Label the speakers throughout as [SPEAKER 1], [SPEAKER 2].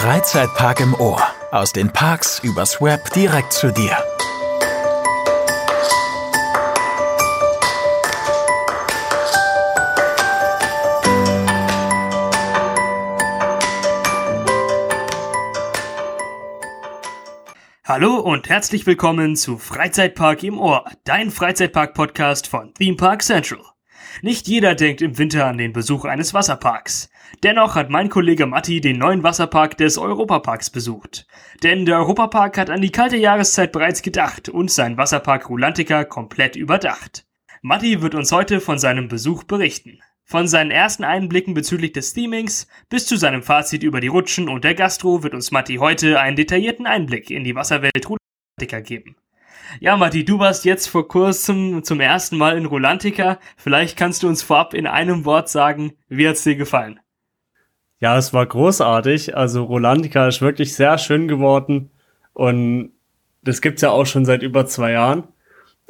[SPEAKER 1] Freizeitpark im Ohr. Aus den Parks übers Web direkt zu dir.
[SPEAKER 2] Hallo und herzlich willkommen zu Freizeitpark im Ohr, dein Freizeitpark-Podcast von Theme Park Central. Nicht jeder denkt im Winter an den Besuch eines Wasserparks. Dennoch hat mein Kollege Matti den neuen Wasserpark des Europaparks besucht. Denn der Europapark hat an die kalte Jahreszeit bereits gedacht und sein Wasserpark Rulantica komplett überdacht. Matti wird uns heute von seinem Besuch berichten. Von seinen ersten Einblicken bezüglich des Themings bis zu seinem Fazit über die Rutschen und der Gastro wird uns Matti heute einen detaillierten Einblick in die Wasserwelt Rulantica geben. Ja, Matti, du warst jetzt vor kurzem zum ersten Mal in Rolantica. Vielleicht kannst du uns vorab in einem Wort sagen, wie hat's dir gefallen?
[SPEAKER 3] Ja, es war großartig. Also Rolantica ist wirklich sehr schön geworden und das gibt's ja auch schon seit über zwei Jahren.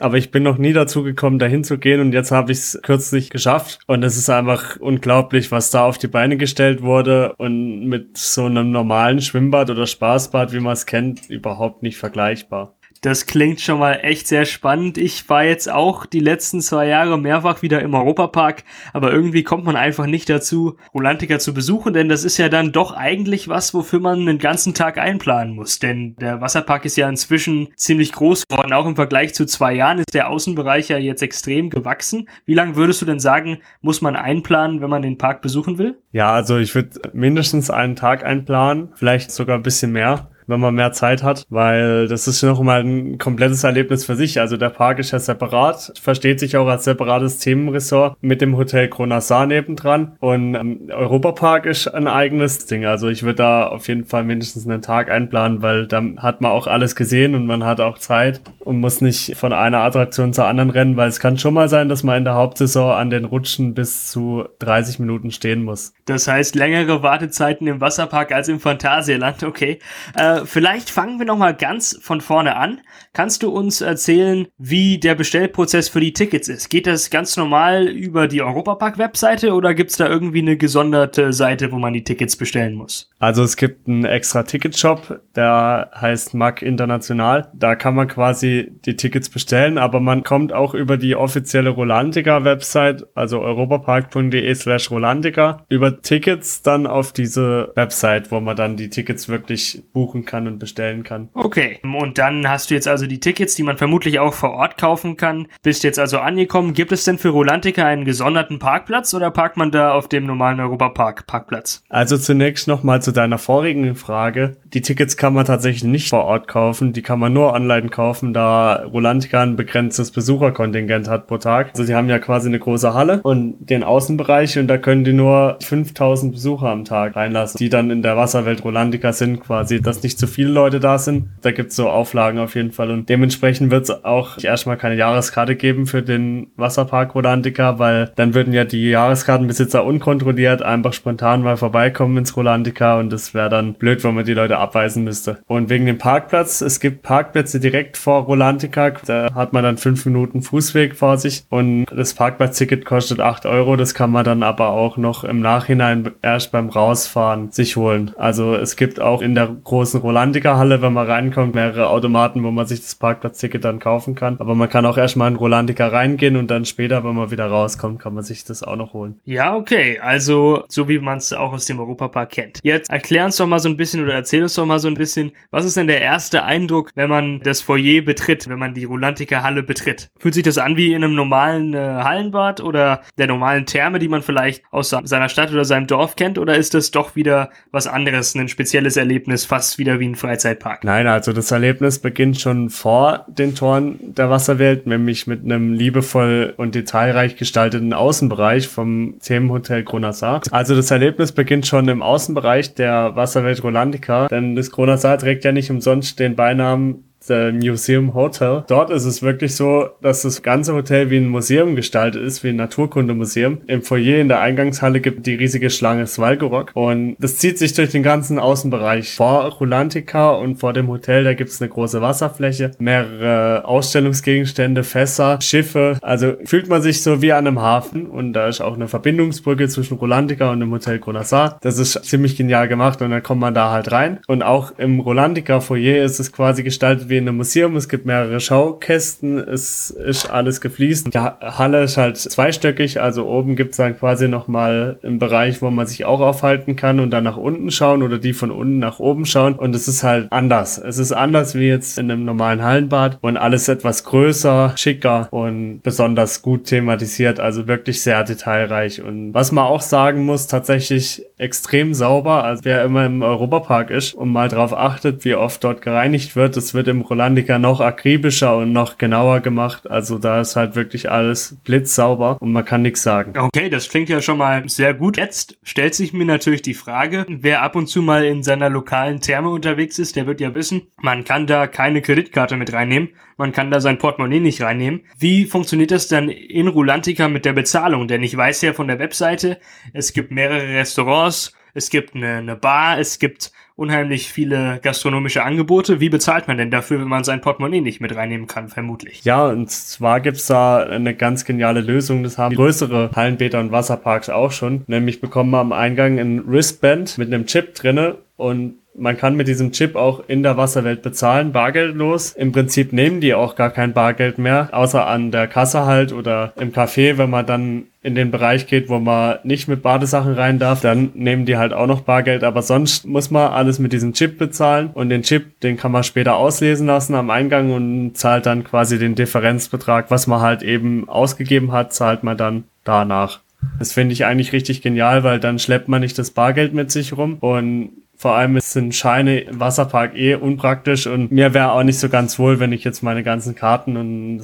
[SPEAKER 3] Aber ich bin noch nie dazu gekommen, dahin zu gehen und jetzt habe ich es kürzlich geschafft. Und es ist einfach unglaublich, was da auf die Beine gestellt wurde und mit so einem normalen Schwimmbad oder Spaßbad, wie man es kennt, überhaupt nicht vergleichbar.
[SPEAKER 2] Das klingt schon mal echt sehr spannend. Ich war jetzt auch die letzten zwei Jahre mehrfach wieder im Europapark, aber irgendwie kommt man einfach nicht dazu, Rolantica zu besuchen, denn das ist ja dann doch eigentlich was, wofür man einen ganzen Tag einplanen muss. Denn der Wasserpark ist ja inzwischen ziemlich groß geworden. Auch im Vergleich zu zwei Jahren ist der Außenbereich ja jetzt extrem gewachsen. Wie lange würdest du denn sagen, muss man einplanen, wenn man den Park besuchen will?
[SPEAKER 3] Ja, also ich würde mindestens einen Tag einplanen, vielleicht sogar ein bisschen mehr wenn man mehr Zeit hat, weil das ist noch mal ein komplettes Erlebnis für sich. Also der Park ist ja separat, versteht sich auch als separates Themenressort mit dem Hotel Kronasar nebendran und ähm, Europapark ist ein eigenes Ding. Also ich würde da auf jeden Fall mindestens einen Tag einplanen, weil dann hat man auch alles gesehen und man hat auch Zeit und muss nicht von einer Attraktion zur anderen rennen, weil es kann schon mal sein, dass man in der Hauptsaison an den Rutschen bis zu 30 Minuten stehen muss.
[SPEAKER 2] Das heißt längere Wartezeiten im Wasserpark als im Phantasialand, okay. Äh, vielleicht fangen wir nochmal ganz von vorne an. Kannst du uns erzählen, wie der Bestellprozess für die Tickets ist? Geht das ganz normal über die Europapark-Webseite oder gibt's da irgendwie eine gesonderte Seite, wo man die Tickets bestellen muss?
[SPEAKER 3] Also es gibt einen extra Ticketshop, der heißt MAC International. Da kann man quasi die Tickets bestellen, aber man kommt auch über die offizielle Rolantica-Website, also europapark.de slash Rolantica, über Tickets dann auf diese Website, wo man dann die Tickets wirklich buchen kann und bestellen kann.
[SPEAKER 2] Okay, und dann hast du jetzt also die Tickets, die man vermutlich auch vor Ort kaufen kann. Bist jetzt also angekommen. Gibt es denn für Rolantica einen gesonderten Parkplatz oder parkt man da auf dem normalen Europapark Parkplatz?
[SPEAKER 3] Also zunächst nochmal zu deiner vorigen Frage. Die Tickets kann man tatsächlich nicht vor Ort kaufen, die kann man nur online kaufen, da Rolantica ein begrenztes Besucherkontingent hat pro Tag. Also sie haben ja quasi eine große Halle und den Außenbereich und da können die nur 5000 Besucher am Tag reinlassen, die dann in der Wasserwelt Rolantica sind quasi, dass nicht zu viele Leute da sind. Da gibt's so Auflagen auf jeden Fall und dementsprechend wird es auch erstmal keine Jahreskarte geben für den Wasserpark Rolantica, weil dann würden ja die Jahreskartenbesitzer unkontrolliert einfach spontan mal vorbeikommen ins Rolantica und das wäre dann blöd, wenn man die Leute abweisen müsste. Und wegen dem Parkplatz, es gibt Parkplätze direkt vor Rolantica, da hat man dann fünf Minuten Fußweg vor sich und das Parkplatzticket kostet acht Euro, das kann man dann aber auch noch im Nachhinein erst beim Rausfahren sich holen. Also es gibt auch in der großen Rolantica Halle, wenn man reinkommt, mehrere Automaten, wo man sich das Parkplatzticket dann kaufen kann. Aber man kann auch erstmal in Rolantica reingehen und dann später, wenn man wieder rauskommt, kann man sich das auch noch holen.
[SPEAKER 2] Ja, okay. Also, so wie man es auch aus dem Europapark kennt. Jetzt erklär uns doch mal so ein bisschen oder erzähl uns doch mal so ein bisschen, was ist denn der erste Eindruck, wenn man das Foyer betritt, wenn man die Rolantica Halle betritt? Fühlt sich das an wie in einem normalen äh, Hallenbad oder der normalen Therme, die man vielleicht aus seiner Stadt oder seinem Dorf kennt? Oder ist das doch wieder was anderes, ein spezielles Erlebnis, fast wieder wie ein Freizeitpark?
[SPEAKER 3] Nein, also das Erlebnis beginnt schon vor den Toren der Wasserwelt, nämlich mit einem liebevoll und detailreich gestalteten Außenbereich vom Themenhotel Kronasar. Also das Erlebnis beginnt schon im Außenbereich der Wasserwelt Rolandica, denn das Kronasar trägt ja nicht umsonst den Beinamen The Museum Hotel. Dort ist es wirklich so, dass das ganze Hotel wie ein Museum gestaltet ist, wie ein Naturkundemuseum. Im Foyer in der Eingangshalle gibt die riesige Schlange Svalgorok und das zieht sich durch den ganzen Außenbereich. Vor Rulantica und vor dem Hotel, da gibt es eine große Wasserfläche, mehrere Ausstellungsgegenstände, Fässer, Schiffe. Also fühlt man sich so wie an einem Hafen und da ist auch eine Verbindungsbrücke zwischen Rulantica und dem Hotel Gronassa. Das ist ziemlich genial gemacht und dann kommt man da halt rein. Und auch im Rolandica Foyer ist es quasi gestaltet wie in einem Museum. Es gibt mehrere Schaukästen, es ist alles gefliest. Die Halle ist halt zweistöckig, also oben gibt es dann quasi nochmal einen Bereich, wo man sich auch aufhalten kann und dann nach unten schauen oder die von unten nach oben schauen. Und es ist halt anders. Es ist anders wie jetzt in einem normalen Hallenbad und alles etwas größer, schicker und besonders gut thematisiert. Also wirklich sehr detailreich. Und was man auch sagen muss, tatsächlich extrem sauber. Also wer immer im Europapark ist und mal drauf achtet, wie oft dort gereinigt wird, das wird im Rolandica noch akribischer und noch genauer gemacht. Also da ist halt wirklich alles blitzsauber und man kann nichts sagen.
[SPEAKER 2] Okay, das klingt ja schon mal sehr gut. Jetzt stellt sich mir natürlich die Frage, wer ab und zu mal in seiner lokalen Therme unterwegs ist, der wird ja wissen, man kann da keine Kreditkarte mit reinnehmen, man kann da sein Portemonnaie nicht reinnehmen. Wie funktioniert das dann in Rulantica mit der Bezahlung? Denn ich weiß ja von der Webseite, es gibt mehrere Restaurants, es gibt eine, eine Bar, es gibt unheimlich viele gastronomische Angebote. Wie bezahlt man denn dafür, wenn man sein Portemonnaie nicht mit reinnehmen kann, vermutlich?
[SPEAKER 3] Ja, und zwar gibt's da eine ganz geniale Lösung. Das haben größere Hallenbäder und Wasserparks auch schon. Nämlich bekommen wir am Eingang ein Wristband mit einem Chip drinne und man kann mit diesem Chip auch in der Wasserwelt bezahlen, bargeldlos. Im Prinzip nehmen die auch gar kein Bargeld mehr, außer an der Kasse halt oder im Café, wenn man dann in den Bereich geht, wo man nicht mit Badesachen rein darf, dann nehmen die halt auch noch Bargeld, aber sonst muss man alles mit diesem Chip bezahlen und den Chip, den kann man später auslesen lassen am Eingang und zahlt dann quasi den Differenzbetrag, was man halt eben ausgegeben hat, zahlt man dann danach. Das finde ich eigentlich richtig genial, weil dann schleppt man nicht das Bargeld mit sich rum und vor allem sind Scheine im Wasserpark eh unpraktisch und mir wäre auch nicht so ganz wohl, wenn ich jetzt meine ganzen Karten und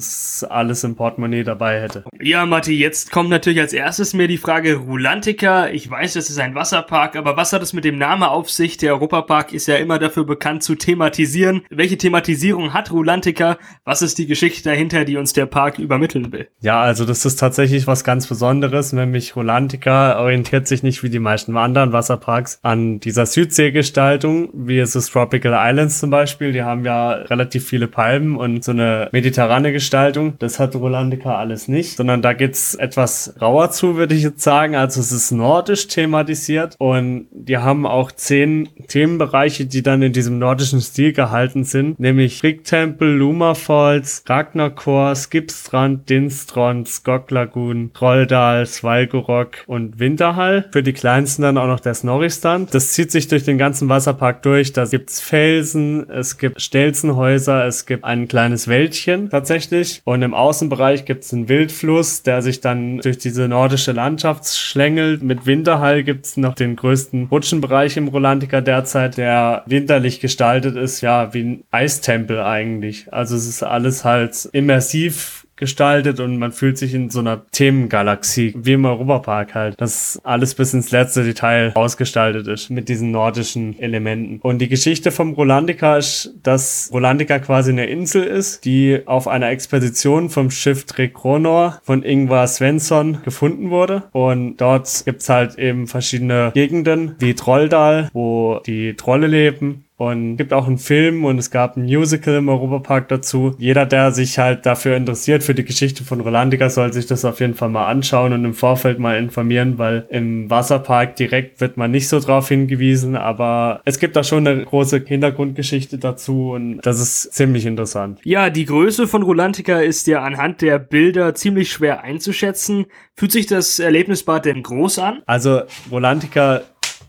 [SPEAKER 3] alles im Portemonnaie dabei hätte.
[SPEAKER 2] Ja, Matti, jetzt kommt natürlich als erstes mir die Frage Rulantica. Ich weiß, das ist ein Wasserpark, aber was hat es mit dem Namen auf sich? Der Europapark ist ja immer dafür bekannt zu thematisieren. Welche Thematisierung hat Rulantica? Was ist die Geschichte dahinter, die uns der Park übermitteln will?
[SPEAKER 3] Ja, also das ist tatsächlich was ganz Besonderes, nämlich Rulantica orientiert sich nicht wie die meisten anderen Wasserparks an dieser Südsee Gestaltung, wie es ist Tropical Islands zum Beispiel. Die haben ja relativ viele Palmen und so eine mediterrane Gestaltung. Das hat Rolandica alles nicht, sondern da geht's etwas rauer zu, würde ich jetzt sagen. Also es ist nordisch thematisiert und die haben auch zehn Themenbereiche, die dann in diesem nordischen Stil gehalten sind, nämlich Fricktempel, Luma Falls, Ragnarkor, Skipstrand, Dinstron, Lagoon, Trolldal, Svalgorok und Winterhall. Für die kleinsten dann auch noch der Snorristan. Das zieht sich durch den den ganzen Wasserpark durch. Da gibt's Felsen, es gibt Stelzenhäuser, es gibt ein kleines Wäldchen tatsächlich. Und im Außenbereich gibt's einen Wildfluss, der sich dann durch diese nordische Landschaft schlängelt. Mit Winterhall gibt's noch den größten Rutschenbereich im Rolantica derzeit, der winterlich gestaltet ist, ja, wie ein Eistempel eigentlich. Also es ist alles halt immersiv gestaltet und man fühlt sich in so einer Themengalaxie, wie im Europapark halt, dass alles bis ins letzte Detail ausgestaltet ist mit diesen nordischen Elementen. Und die Geschichte vom Rolandica ist, dass Rolandica quasi eine Insel ist, die auf einer Expedition vom Schiff Trekronor von Ingvar Svensson gefunden wurde. Und dort gibt's halt eben verschiedene Gegenden, wie Trolldal, wo die Trolle leben und gibt auch einen Film und es gab ein Musical im Europapark dazu. Jeder, der sich halt dafür interessiert, für die Geschichte von Rolandica, soll sich das auf jeden Fall mal anschauen und im Vorfeld mal informieren, weil im Wasserpark direkt wird man nicht so drauf hingewiesen, aber es gibt da schon eine große Hintergrundgeschichte dazu und das ist ziemlich interessant.
[SPEAKER 2] Ja, die Größe von Rolantica ist ja anhand der Bilder ziemlich schwer einzuschätzen. Fühlt sich das Erlebnisbad denn groß an?
[SPEAKER 3] Also Rolantica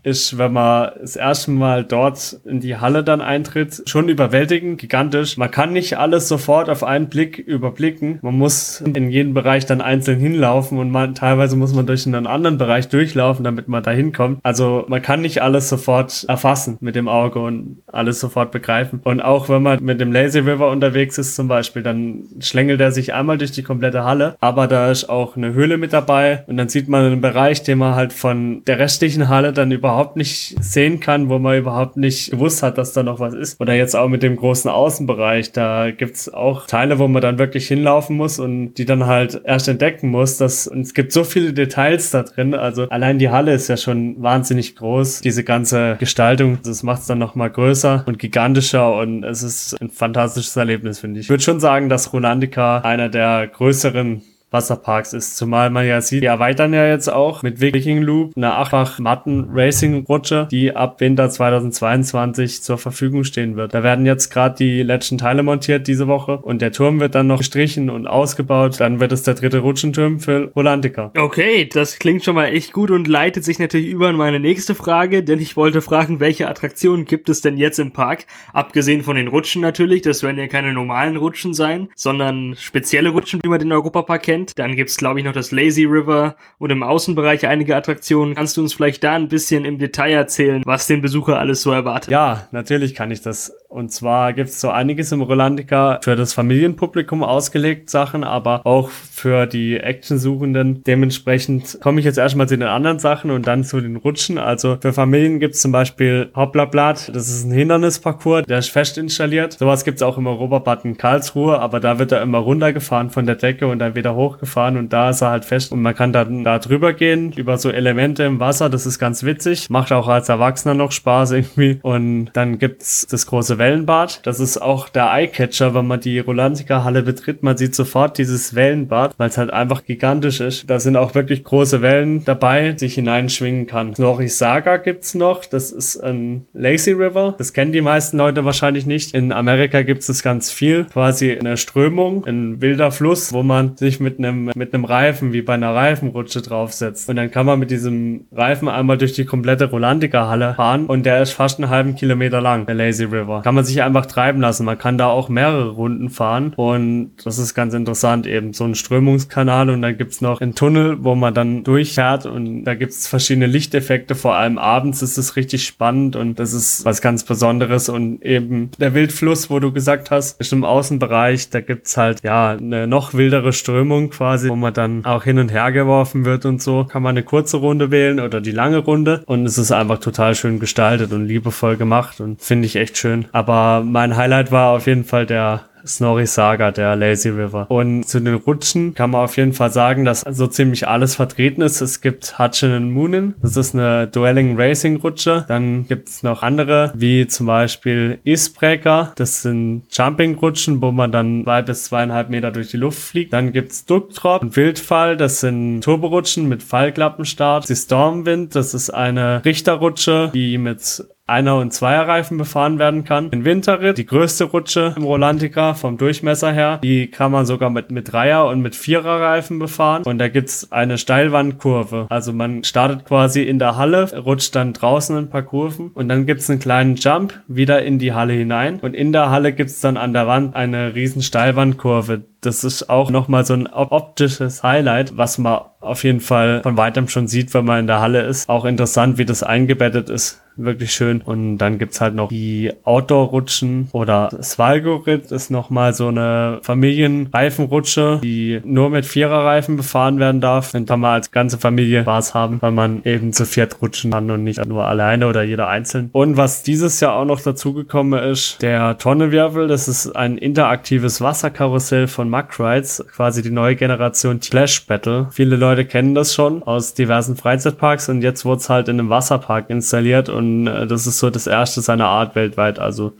[SPEAKER 3] ist, wenn man das erste Mal dort in die Halle dann eintritt, schon überwältigend, gigantisch. Man kann nicht alles sofort auf einen Blick überblicken. Man muss in jeden Bereich dann einzeln hinlaufen und man, teilweise muss man durch einen anderen Bereich durchlaufen, damit man da hinkommt. Also man kann nicht alles sofort erfassen mit dem Auge und alles sofort begreifen. Und auch wenn man mit dem Lazy River unterwegs ist zum Beispiel, dann schlängelt er sich einmal durch die komplette Halle, aber da ist auch eine Höhle mit dabei und dann sieht man einen Bereich, den man halt von der restlichen Halle dann überhaupt überhaupt nicht sehen kann, wo man überhaupt nicht gewusst hat, dass da noch was ist. Oder jetzt auch mit dem großen Außenbereich, da gibt's auch Teile, wo man dann wirklich hinlaufen muss und die dann halt erst entdecken muss. Dass, und es gibt so viele Details da drin. Also allein die Halle ist ja schon wahnsinnig groß. Diese ganze Gestaltung, das macht es dann nochmal größer und gigantischer und es ist ein fantastisches Erlebnis, finde ich. Ich würde schon sagen, dass Rolandica einer der größeren Wasserparks ist. Zumal man ja sieht, die erweitern ja jetzt auch mit Viking Loop eine achtfach Matten Racing Rutsche, die ab Winter 2022 zur Verfügung stehen wird. Da werden jetzt gerade die letzten Teile montiert diese Woche und der Turm wird dann noch gestrichen und ausgebaut. Dann wird es der dritte Rutschenturm für Rolantica.
[SPEAKER 2] Okay, das klingt schon mal echt gut und leitet sich natürlich über in meine nächste Frage, denn ich wollte fragen, welche Attraktionen gibt es denn jetzt im Park? Abgesehen von den Rutschen natürlich, das werden ja keine normalen Rutschen sein, sondern spezielle Rutschen, wie man den Europapark kennt kennt. Dann gibt's glaube ich, noch das Lazy River und im Außenbereich einige Attraktionen. Kannst du uns vielleicht da ein bisschen im Detail erzählen, was den Besucher alles so erwartet?
[SPEAKER 3] Ja, natürlich kann ich das. Und zwar gibt's so einiges im Rolandica für das Familienpublikum ausgelegt Sachen, aber auch für die Actionsuchenden. Dementsprechend komme ich jetzt erstmal zu den anderen Sachen und dann zu den Rutschen. Also für Familien gibt's zum Beispiel Hopplerblatt. Das ist ein Hindernisparcours, der ist fest installiert. Sowas gibt's auch im Europabad in Karlsruhe, aber da wird er immer runtergefahren von der Decke und dann wieder hoch hochgefahren und da ist er halt fest und man kann dann da drüber gehen über so Elemente im Wasser. Das ist ganz witzig. Macht auch als Erwachsener noch Spaß irgendwie. Und dann gibt's das große Wellenbad. Das ist auch der Eyecatcher, wenn man die Rolantica Halle betritt. Man sieht sofort dieses Wellenbad, weil es halt einfach gigantisch ist. Da sind auch wirklich große Wellen dabei, die ich hineinschwingen kann. Norris Saga gibt's noch. Das ist ein Lazy River. Das kennen die meisten Leute wahrscheinlich nicht. In Amerika gibt's es ganz viel. Quasi eine Strömung, ein wilder Fluss, wo man sich mit einem, mit einem Reifen, wie bei einer Reifenrutsche draufsetzt. Und dann kann man mit diesem Reifen einmal durch die komplette Rolandica-Halle fahren und der ist fast einen halben Kilometer lang, der Lazy River. Kann man sich einfach treiben lassen. Man kann da auch mehrere Runden fahren und das ist ganz interessant eben. So ein Strömungskanal und dann gibt's noch einen Tunnel, wo man dann durchfährt und da gibt's verschiedene Lichteffekte. Vor allem abends ist es richtig spannend und das ist was ganz Besonderes und eben der Wildfluss, wo du gesagt hast, ist im Außenbereich, da gibt's halt ja eine noch wildere Strömung quasi, wo man dann auch hin und her geworfen wird und so. Kann man eine kurze Runde wählen oder die lange Runde und es ist einfach total schön gestaltet und liebevoll gemacht und finde ich echt schön. Aber mein Highlight war auf jeden Fall der Snorri Saga, der Lazy River. Und zu den Rutschen kann man auf jeden Fall sagen, dass so ziemlich alles vertreten ist. Es gibt Hutchin Moonin, das ist eine Dueling Racing Rutsche. Dann gibt es noch andere, wie zum Beispiel Icebreaker, das sind Jumping Rutschen, wo man dann zwei bis zweieinhalb Meter durch die Luft fliegt. Dann gibt's Duck Drop und Wildfall, das sind Turborutschen mit Fallklappenstart. Die Stormwind, das ist eine Richterrutsche, die mit einer- und Zweierreifen befahren werden kann. In Winterritt, die größte Rutsche im Rolantica vom Durchmesser her, die kann man sogar mit, mit Dreier- und mit Viererreifen befahren. Und da gibt's eine Steilwandkurve. Also man startet quasi in der Halle, rutscht dann draußen ein paar Kurven und dann gibt's einen kleinen Jump wieder in die Halle hinein. Und in der Halle gibt's dann an der Wand eine riesen Steilwandkurve. Das ist auch nochmal so ein optisches Highlight, was man auf jeden Fall von weitem schon sieht, wenn man in der Halle ist. Auch interessant, wie das eingebettet ist wirklich schön. Und dann gibt's halt noch die Outdoor-Rutschen oder Svalgorit ist nochmal so eine Familienreifenrutsche, die nur mit Viererreifen befahren werden darf. Dann kann man als ganze Familie Spaß haben, weil man eben zu viert rutschen kann und nicht nur alleine oder jeder einzeln. Und was dieses Jahr auch noch dazugekommen ist, der Tonnenwirbel, das ist ein interaktives Wasserkarussell von Mack Rides, quasi die neue Generation Splash Battle. Viele Leute kennen das schon aus diversen Freizeitparks und jetzt wurde es halt in einem Wasserpark installiert und äh, das ist so das erste seiner Art weltweit. Also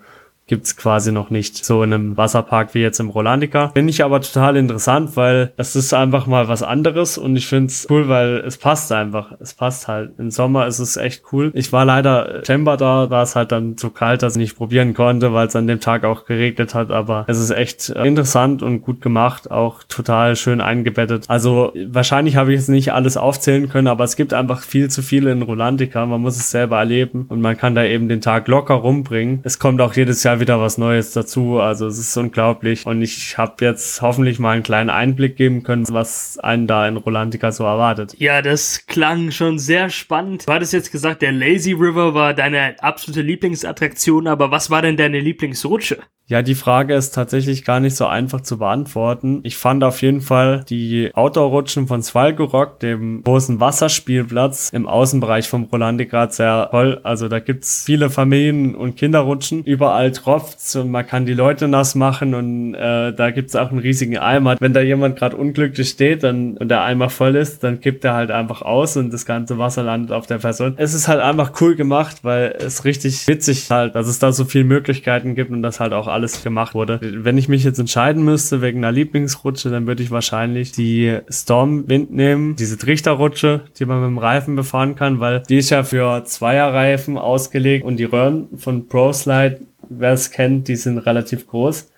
[SPEAKER 3] gibt's quasi noch nicht so in einem Wasserpark wie jetzt im Rolandica. Finde ich aber total interessant, weil es ist einfach mal was anderes und ich finde es cool, weil es passt einfach. Es passt halt. Im Sommer ist es echt cool. Ich war leider Chamber da, war es halt dann zu kalt, dass ich nicht probieren konnte, weil es an dem Tag auch geregnet hat, aber es ist echt interessant und gut gemacht, auch total schön eingebettet. Also wahrscheinlich habe ich jetzt nicht alles aufzählen können, aber es gibt einfach viel zu viele in Rolandica. Man muss es selber erleben und man kann da eben den Tag locker rumbringen. Es kommt auch jedes Jahr wieder was Neues dazu. Also es ist unglaublich. Und ich habe jetzt hoffentlich mal einen kleinen Einblick geben können, was einen da in Rolantica so erwartet.
[SPEAKER 2] Ja, das klang schon sehr spannend. Du hattest jetzt gesagt, der Lazy River war deine absolute Lieblingsattraktion, aber was war denn deine Lieblingsrutsche?
[SPEAKER 3] Ja, die Frage ist tatsächlich gar nicht so einfach zu beantworten. Ich fand auf jeden Fall die Outdoor-Rutschen von Svalgorok, dem großen Wasserspielplatz im Außenbereich vom Rolandigrad sehr toll. Also da gibt's viele Familien- und Kinderrutschen. Überall tropft's und man kann die Leute nass machen und äh, da gibt's auch einen riesigen Eimer. Wenn da jemand gerade unglücklich steht dann, und der Eimer voll ist, dann kippt er halt einfach aus und das ganze Wasser landet auf der Person. Es ist halt einfach cool gemacht, weil es richtig witzig halt, dass es da so viele Möglichkeiten gibt und das halt auch alles gemacht wurde. Wenn ich mich jetzt entscheiden müsste wegen einer Lieblingsrutsche, dann würde ich wahrscheinlich die Stormwind nehmen, diese Trichterrutsche, die man mit dem Reifen befahren kann, weil die ist ja für Zweierreifen ausgelegt und die Röhren von ProSlide, wer es kennt, die sind relativ groß.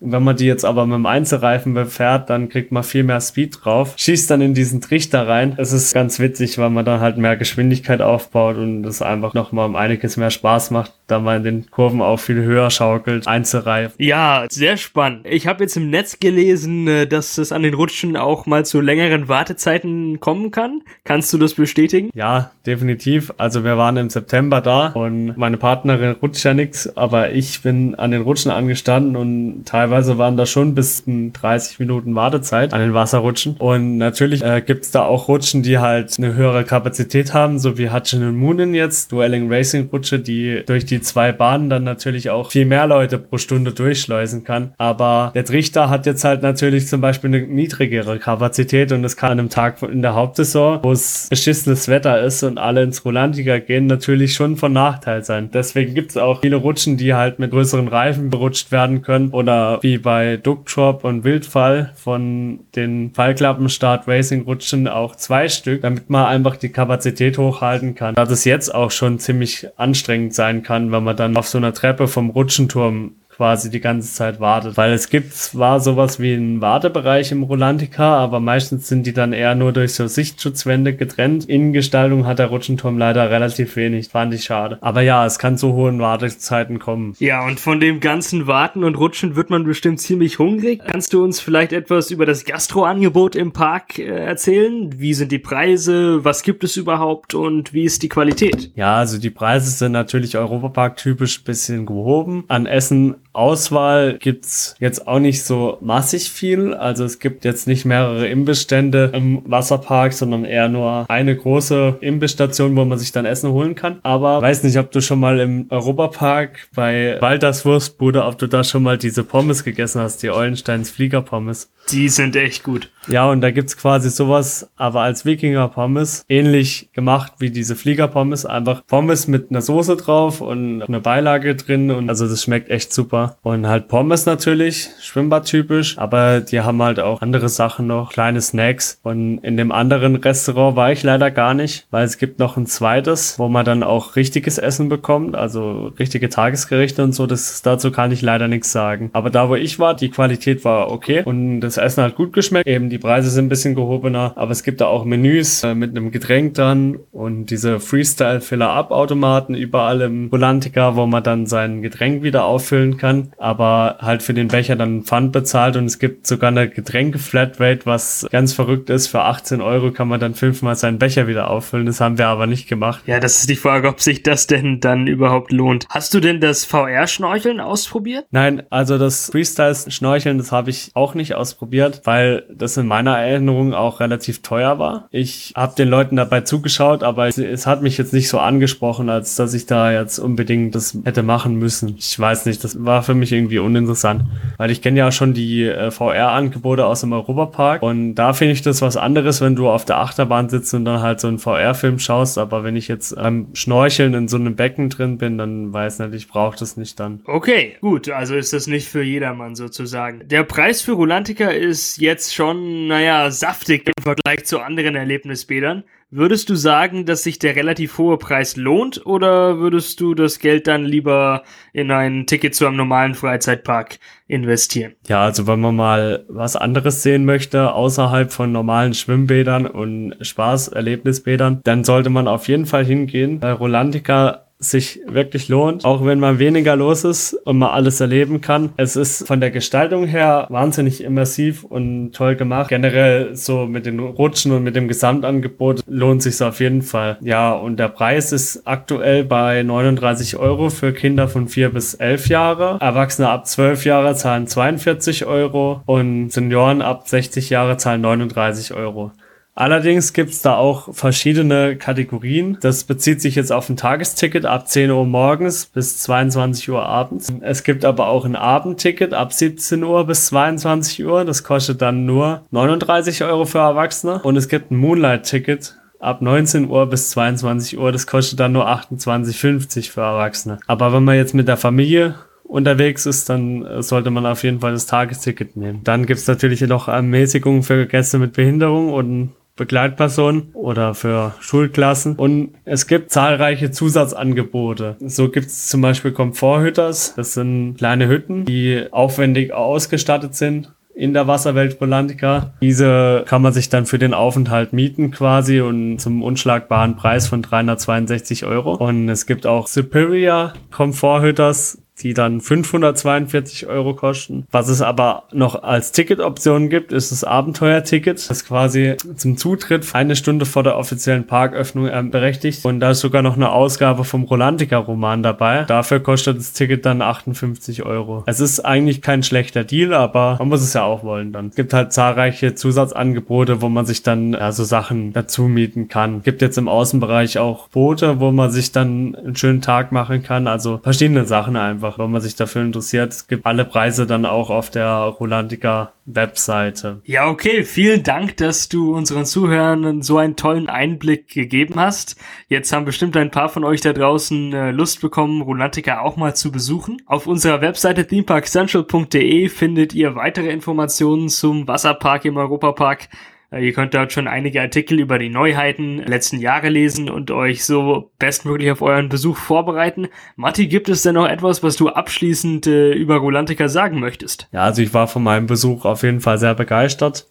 [SPEAKER 3] Wenn man die jetzt aber mit dem Einzelreifen befährt, dann kriegt man viel mehr Speed drauf, schießt dann in diesen Trichter rein. Es ist ganz witzig, weil man dann halt mehr Geschwindigkeit aufbaut und es einfach nochmal um einiges mehr Spaß macht, da man in den Kurven auch viel höher schaukelt. Einzelreifen.
[SPEAKER 2] Ja, sehr spannend. Ich habe jetzt im Netz gelesen, äh, dass es an den Rutschen auch mal zu längeren Wartezeiten kommen kann. Kannst du das bestätigen?
[SPEAKER 3] Ja, definitiv. Also wir waren im September da und meine Partnerin rutscht ja nichts, aber ich bin an den Rutschen angestanden und teilweise Teilweise waren da schon bis 30 Minuten Wartezeit an den Wasserrutschen. Und natürlich äh, gibt da auch Rutschen, die halt eine höhere Kapazität haben, so wie Hutchin und Moonen jetzt, Dueling Racing Rutsche, die durch die zwei Bahnen dann natürlich auch viel mehr Leute pro Stunde durchschleusen kann. Aber der Trichter hat jetzt halt natürlich zum Beispiel eine niedrigere Kapazität und es kann an einem Tag in der Hauptsaison, wo es beschissenes Wetter ist und alle ins Rolandiga gehen, natürlich schon von Nachteil sein. Deswegen gibt es auch viele Rutschen, die halt mit größeren Reifen berutscht werden können oder wie bei Ducktrop und Wildfall von den Fallklappenstart Racing Rutschen auch zwei Stück, damit man einfach die Kapazität hochhalten kann. Da das jetzt auch schon ziemlich anstrengend sein kann, wenn man dann auf so einer Treppe vom Rutschenturm quasi die ganze Zeit wartet. Weil es gibt zwar sowas wie einen Wartebereich im Rolantica, aber meistens sind die dann eher nur durch so Sichtschutzwände getrennt. Innengestaltung hat der Rutschenturm leider relativ wenig. Fand ich schade. Aber ja, es kann zu hohen Wartezeiten kommen.
[SPEAKER 2] Ja, und von dem ganzen Warten und Rutschen wird man bestimmt ziemlich hungrig. Kannst du uns vielleicht etwas über das Gastroangebot im Park äh, erzählen? Wie sind die Preise? Was gibt es überhaupt? Und wie ist die Qualität?
[SPEAKER 3] Ja, also die Preise sind natürlich Europapark typisch bisschen gehoben. An Essen Auswahl gibt's jetzt auch nicht so massig viel. Also es gibt jetzt nicht mehrere Imbissstände im Wasserpark, sondern eher nur eine große Imbissstation, wo man sich dann Essen holen kann. Aber weiß nicht, ob du schon mal im Europapark bei Walters Wurstbude, ob du da schon mal diese Pommes gegessen hast, die Eulensteins Fliegerpommes.
[SPEAKER 2] Die sind echt gut.
[SPEAKER 3] Ja, und da gibt's quasi sowas, aber als Wikinger-Pommes, ähnlich gemacht wie diese Flieger-Pommes. Einfach Pommes mit einer Soße drauf und eine Beilage drin. Und also das schmeckt echt super. Und halt Pommes natürlich, Schwimmbad-typisch. Aber die haben halt auch andere Sachen noch, kleine Snacks. Und in dem anderen Restaurant war ich leider gar nicht, weil es gibt noch ein zweites, wo man dann auch richtiges Essen bekommt, also richtige Tagesgerichte und so. Das, dazu kann ich leider nichts sagen. Aber da, wo ich war, die Qualität war okay. Und das Essen hat gut geschmeckt. Eben die Preise sind ein bisschen gehobener, aber es gibt da auch Menüs äh, mit einem Getränk dann und diese Freestyle-Filler-Up-Automaten überall im Volantica, wo man dann sein Getränk wieder auffüllen kann, aber halt für den Becher dann Pfand bezahlt und es gibt sogar eine Getränke-Flatrate, was ganz verrückt ist. Für 18 Euro kann man dann fünfmal seinen Becher wieder auffüllen. Das haben wir aber nicht gemacht.
[SPEAKER 2] Ja, das ist die Frage, ob sich das denn dann überhaupt lohnt. Hast du denn das VR-Schnorcheln ausprobiert?
[SPEAKER 3] Nein, also das Freestyle-Schnorcheln, das habe ich auch nicht ausprobiert, weil das in meiner Erinnerung auch relativ teuer war. Ich habe den Leuten dabei zugeschaut, aber es, es, hat mich jetzt nicht so angesprochen, als dass ich da jetzt unbedingt das hätte machen müssen. Ich weiß nicht, das war für mich irgendwie uninteressant, weil ich kenne ja schon die äh, VR-Angebote aus dem Europapark und da finde ich das was anderes, wenn du auf der Achterbahn sitzt und dann halt so einen VR-Film schaust, aber wenn ich jetzt am Schnorcheln in so einem Becken drin bin, dann weiß nicht, ich brauche das nicht dann.
[SPEAKER 2] Okay, gut, also ist das nicht für jedermann sozusagen. Der Preis für Rulantica ist jetzt schon, naja, saftig Vergleich zu anderen Erlebnisbädern. Würdest du sagen, dass sich der relativ hohe Preis lohnt oder würdest du das Geld dann lieber in ein Ticket zu einem normalen Freizeitpark investieren?
[SPEAKER 3] Ja, also wenn man mal was anderes sehen möchte, außerhalb von normalen Schwimmbädern und Spaß-Erlebnisbädern, dann sollte man auf jeden Fall hingehen. Bei Rolantica sich wirklich lohnt, auch wenn man weniger los ist und man alles erleben kann. Es ist von der Gestaltung her wahnsinnig immersiv und toll gemacht. Generell so mit den Rutschen und mit dem Gesamtangebot lohnt sich auf jeden Fall. Ja, und der Preis ist aktuell bei 39 Euro für Kinder von 4 bis 11 Jahre. Erwachsene ab 12 Jahre zahlen 42 Euro und Senioren ab 60 Jahre zahlen 39 Euro. Allerdings gibt's da auch verschiedene Kategorien. Das bezieht sich jetzt auf ein Tagesticket ab 10 Uhr morgens bis 22 Uhr abends. Es gibt aber auch ein Abendticket ab 17 Uhr bis 22 Uhr. Das kostet dann nur 39 Euro für Erwachsene. Und es gibt ein Moonlight-Ticket ab 19 Uhr bis 22 Uhr. Das kostet dann nur 28,50 für Erwachsene. Aber wenn man jetzt mit der Familie unterwegs ist, dann äh, sollte man auf jeden Fall das Tagesticket nehmen. Dann gibt's natürlich noch Ermäßigungen für Gäste mit Behinderung und Begleitpersonen oder für Schulklassen. Und es gibt zahlreiche Zusatzangebote. So gibt es zum Beispiel Komforthütters. Das sind kleine Hütten, die aufwendig ausgestattet sind in der Wasserwelt Rolantica. Diese kann man sich dann für den Aufenthalt mieten quasi und zum unschlagbaren Preis von 362 Euro. Und es gibt auch Superior Komforthütters die dann 542 Euro kosten. Was es aber noch als Ticketoption gibt, ist das Abenteuerticket, das quasi zum Zutritt eine Stunde vor der offiziellen Parköffnung äh, berechtigt. Und da ist sogar noch eine Ausgabe vom Rolantica-Roman dabei. Dafür kostet das Ticket dann 58 Euro. Es ist eigentlich kein schlechter Deal, aber man muss es ja auch wollen dann. Es gibt halt zahlreiche Zusatzangebote, wo man sich dann ja, so Sachen dazu mieten kann. Es gibt jetzt im Außenbereich auch Boote, wo man sich dann einen schönen Tag machen kann. Also verschiedene Sachen einfach einfach, wenn man sich dafür interessiert. Es gibt alle Preise dann auch auf der Rolantica Webseite.
[SPEAKER 2] Ja, okay. Vielen Dank, dass du unseren Zuhörern so einen tollen Einblick gegeben hast. Jetzt haben bestimmt ein paar von euch da draußen äh, Lust bekommen, Rolantica auch mal zu besuchen. Auf unserer Webseite themeparkcentral.de findet ihr weitere Informationen zum Wasserpark im Europapark ihr könnt dort schon einige Artikel über die Neuheiten letzten Jahre lesen und euch so bestmöglich auf euren Besuch vorbereiten. Matti, gibt es denn noch etwas, was du abschließend äh, über Rolantica sagen möchtest?
[SPEAKER 3] Ja, also ich war von meinem Besuch auf jeden Fall sehr begeistert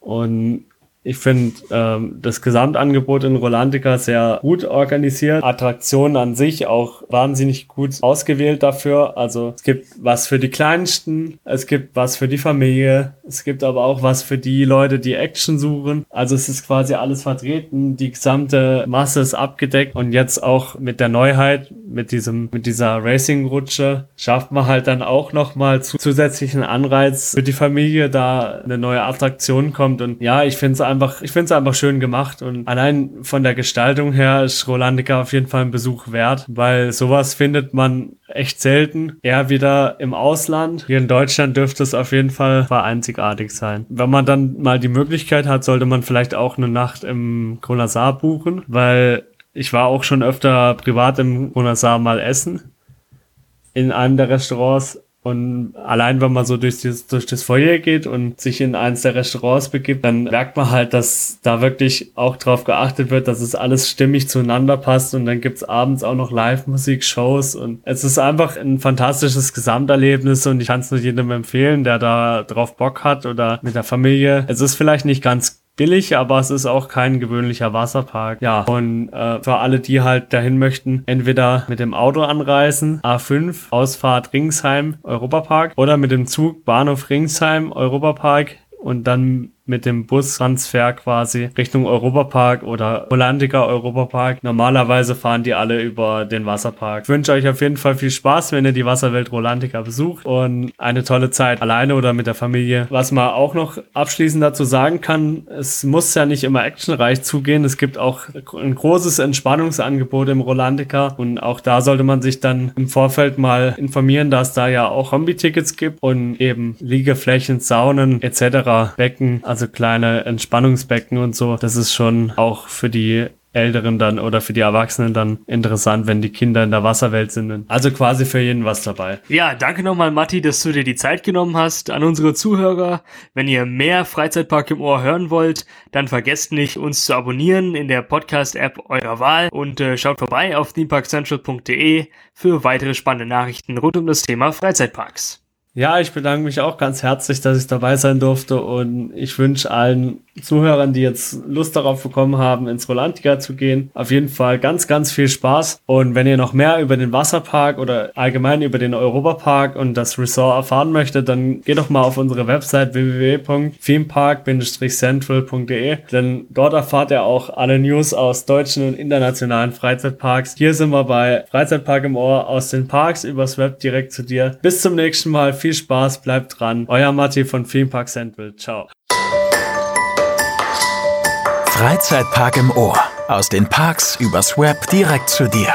[SPEAKER 3] und ich finde ähm, das Gesamtangebot in Rolantica sehr gut organisiert. Attraktionen an sich auch wahnsinnig gut ausgewählt dafür. Also es gibt was für die Kleinsten, es gibt was für die Familie, es gibt aber auch was für die Leute, die Action suchen. Also es ist quasi alles vertreten. Die gesamte Masse ist abgedeckt und jetzt auch mit der Neuheit, mit diesem, mit dieser Racing-Rutsche schafft man halt dann auch nochmal zusätzlichen Anreiz für die Familie, da eine neue Attraktion kommt. Und ja, ich finde es einfach, ich finde es einfach schön gemacht und allein von der Gestaltung her ist Rolandica auf jeden Fall ein Besuch wert, weil sowas findet man echt selten. Eher wieder im Ausland. Hier in Deutschland dürfte es auf jeden Fall einzigartig sein. Wenn man dann mal die Möglichkeit hat, sollte man vielleicht auch eine Nacht im Kronasar buchen, weil ich war auch schon öfter privat im Kronasar mal essen. In einem der Restaurants und allein, wenn man so durch das, durch das Foyer geht und sich in eins der Restaurants begibt, dann merkt man halt, dass da wirklich auch drauf geachtet wird, dass es alles stimmig zueinander passt. Und dann gibt's abends auch noch Live-Musik, Shows. Und es ist einfach ein fantastisches Gesamterlebnis und ich kann es nur jedem empfehlen, der da drauf Bock hat oder mit der Familie. Es ist vielleicht nicht ganz billig, aber es ist auch kein gewöhnlicher Wasserpark. Ja, und äh, für alle, die halt dahin möchten, entweder mit dem Auto anreisen, A5, Ausfahrt Ringsheim, Europapark, oder mit dem Zug Bahnhof Ringsheim, Europapark und dann mit dem Bustransfer quasi Richtung Europapark oder Hollandiker Europapark. Normalerweise fahren die alle über den Wasserpark. Ich wünsche euch auf jeden Fall viel Spaß, wenn ihr die Wasserwelt Rolandica besucht und eine tolle Zeit alleine oder mit der Familie. Was man auch noch abschließend dazu sagen kann, es muss ja nicht immer actionreich zugehen. Es gibt auch ein großes Entspannungsangebot im Rolandica und auch da sollte man sich dann im Vorfeld mal informieren, dass da ja auch Kombi-Tickets gibt und eben Liegeflächen, Saunen etc. Becken. Also also kleine Entspannungsbecken und so. Das ist schon auch für die Älteren dann oder für die Erwachsenen dann interessant, wenn die Kinder in der Wasserwelt sind. Also quasi für jeden was dabei.
[SPEAKER 2] Ja, danke nochmal, Matti, dass du dir die Zeit genommen hast. An unsere Zuhörer, wenn ihr mehr Freizeitpark im Ohr hören wollt, dann vergesst nicht, uns zu abonnieren in der Podcast-App eurer Wahl und äh, schaut vorbei auf themeparkcentral.de für weitere spannende Nachrichten rund um das Thema Freizeitparks.
[SPEAKER 3] Ja, ich bedanke mich auch ganz herzlich, dass ich dabei sein durfte und ich wünsche allen Zuhörern, die jetzt Lust darauf bekommen haben, ins Rolantica zu gehen, auf jeden Fall ganz, ganz viel Spaß. Und wenn ihr noch mehr über den Wasserpark oder allgemein über den Europapark und das Resort erfahren möchtet, dann geht doch mal auf unsere Website www.themepark-central.de, denn dort erfahrt ihr auch alle News aus deutschen und internationalen Freizeitparks. Hier sind wir bei Freizeitpark im Ohr aus den Parks übers Web direkt zu dir. Bis zum nächsten Mal. Viel Spaß, bleibt dran. Euer Matti von Theme Park Central. Ciao.
[SPEAKER 1] Freizeitpark im Ohr. Aus den Parks übers Web direkt zu dir.